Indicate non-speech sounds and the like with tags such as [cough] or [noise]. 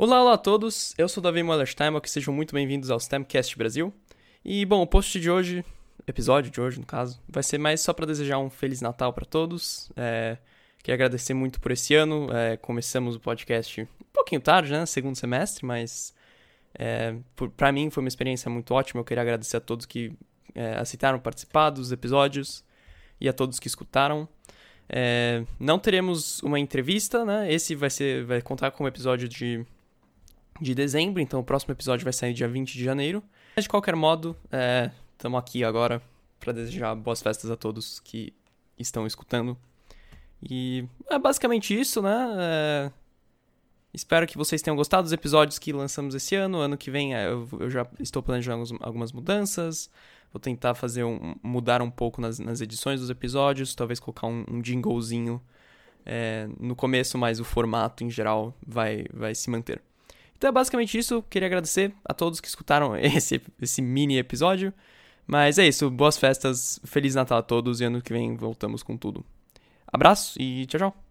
Olá, olá a todos, eu sou Davi Moller-Steinbach, sejam muito bem-vindos ao STEMcast Brasil. E, bom, o post de hoje, episódio de hoje, no caso, vai ser mais só para desejar um Feliz Natal para todos. É, queria agradecer muito por esse ano, é, começamos o podcast um pouquinho tarde, né, segundo semestre, mas é, para mim foi uma experiência muito ótima, eu queria agradecer a todos que é, aceitaram participar dos episódios e a todos que escutaram. É, não teremos uma entrevista, né? Esse vai ser vai contar com um episódio de de dezembro, então o próximo episódio vai sair dia 20 de janeiro. Mas de qualquer modo, estamos é, aqui agora para desejar boas festas a todos que estão escutando. E é basicamente isso, né? É... Espero que vocês tenham gostado dos episódios que lançamos esse ano. Ano que vem é, eu, eu já estou planejando algumas mudanças. Vou tentar fazer um, mudar um pouco nas, nas edições dos episódios, talvez colocar um, um jinglezinho é, no começo, mas o formato em geral vai, vai se manter. Então é basicamente isso. Queria agradecer a todos que escutaram [laughs] esse, esse mini episódio. Mas é isso. Boas festas. Feliz Natal a todos. E ano que vem voltamos com tudo. Abraço e tchau, tchau.